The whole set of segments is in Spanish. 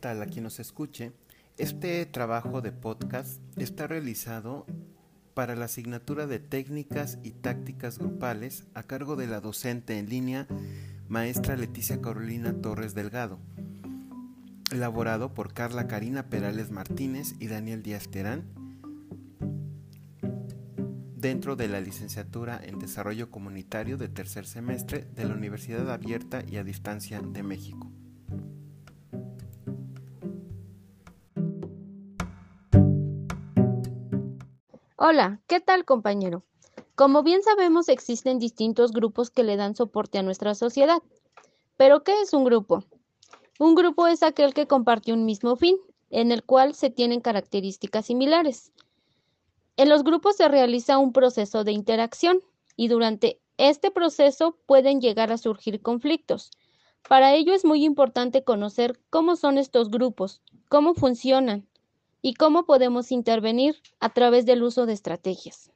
tal a quien nos escuche? Este trabajo de podcast está realizado para la asignatura de técnicas y tácticas grupales a cargo de la docente en línea maestra Leticia Carolina Torres Delgado, elaborado por Carla Karina Perales Martínez y Daniel Díaz Terán, dentro de la licenciatura en Desarrollo Comunitario de tercer semestre de la Universidad Abierta y a Distancia de México. Hola, ¿qué tal compañero? Como bien sabemos existen distintos grupos que le dan soporte a nuestra sociedad. ¿Pero qué es un grupo? Un grupo es aquel que comparte un mismo fin, en el cual se tienen características similares. En los grupos se realiza un proceso de interacción y durante este proceso pueden llegar a surgir conflictos. Para ello es muy importante conocer cómo son estos grupos, cómo funcionan, y cómo podemos intervenir a través del uso de estrategias.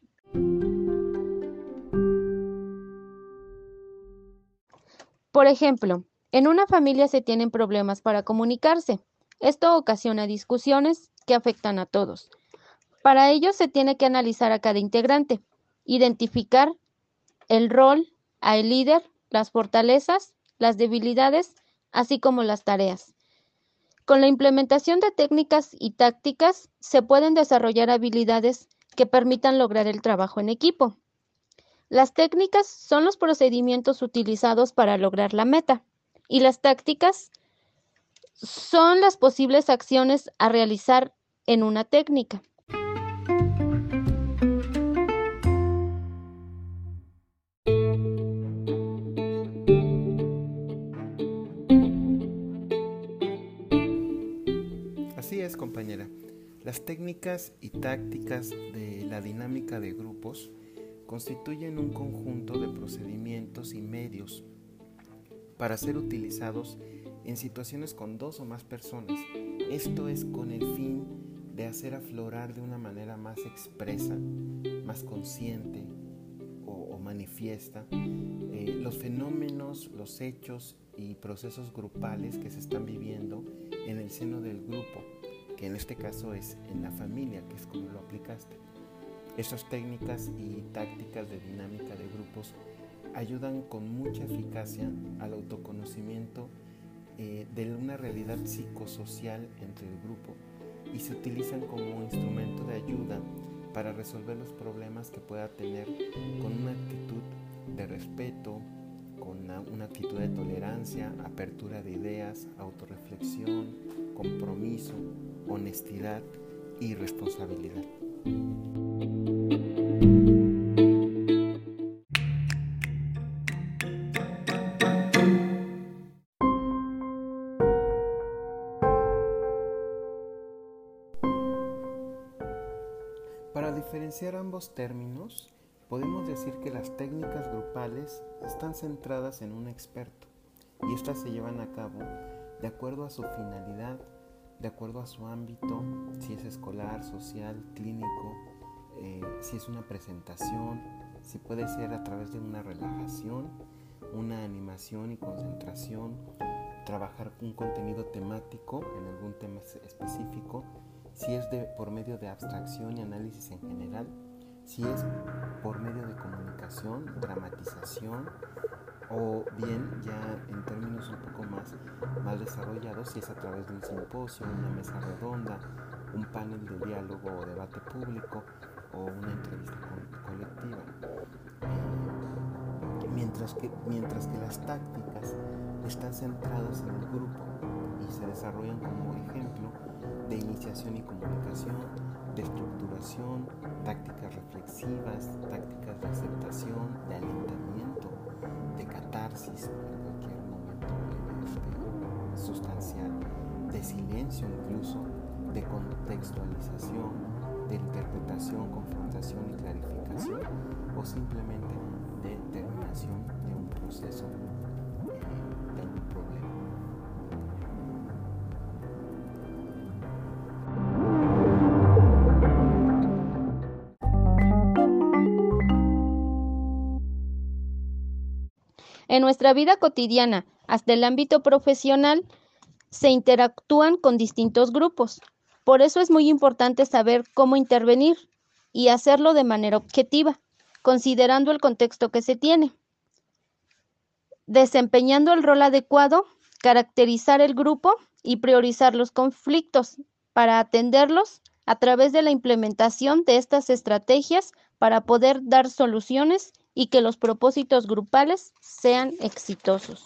Por ejemplo, en una familia se tienen problemas para comunicarse. Esto ocasiona discusiones que afectan a todos. Para ello se tiene que analizar a cada integrante, identificar el rol, al líder, las fortalezas, las debilidades, así como las tareas. Con la implementación de técnicas y tácticas se pueden desarrollar habilidades que permitan lograr el trabajo en equipo. Las técnicas son los procedimientos utilizados para lograr la meta y las tácticas son las posibles acciones a realizar en una técnica. Compañera. Las técnicas y tácticas de la dinámica de grupos constituyen un conjunto de procedimientos y medios para ser utilizados en situaciones con dos o más personas. Esto es con el fin de hacer aflorar de una manera más expresa, más consciente o, manifiesta eh, los fenómenos, los hechos y procesos grupales que se están viviendo en el seno del grupo que en este caso es en la familia, que es como lo aplicaste. Estas técnicas y tácticas de dinámica de grupos ayudan con mucha eficacia al autoconocimiento eh, de una realidad psicosocial entre el grupo y se utilizan como instrumento de ayuda para resolver los problemas que pueda tener con una actitud de respeto, con una, actitud de tolerancia, apertura de ideas, autorreflexión, compromiso, honestidad y responsabilidad. Para diferenciar ambos términos, podemos decir que las técnicas grupales están centradas en un experto y estas se llevan a cabo de acuerdo a su finalidad de acuerdo a su ámbito, si es escolar, social, clínico, eh, si es una presentación, si puede ser a través de una relajación, una animación y concentración, trabajar un contenido temático en algún tema específico, si es de, por medio de abstracción y análisis en general, si es por medio de comunicación, dramatización, o bien ya en términos un poco más, más desarrollados, si es a través de un simposio, una mesa redonda, un panel de diálogo o debate público o una entrevista colectiva. Eh, mientras, que, mientras que las tácticas están centradas en el grupo y se desarrollan como ejemplo de iniciación y comunicación, de estructuración, tácticas reflexivas, tácticas de aceptación, de alentamiento, de en cualquier momento sustancial, de silencio incluso, de contextualización, de interpretación, confrontación y clarificación, o simplemente de terminación de un proceso En nuestra vida cotidiana, hasta el ámbito profesional, se interactúan con distintos grupos. Por eso es muy importante saber cómo intervenir y hacerlo de manera objetiva, considerando el contexto que se tiene. Desempeñando el rol adecuado, caracterizar el grupo y priorizar los conflictos para atenderlos a través de la implementación de estas estrategias para poder dar soluciones y que los propósitos grupales sean exitosos.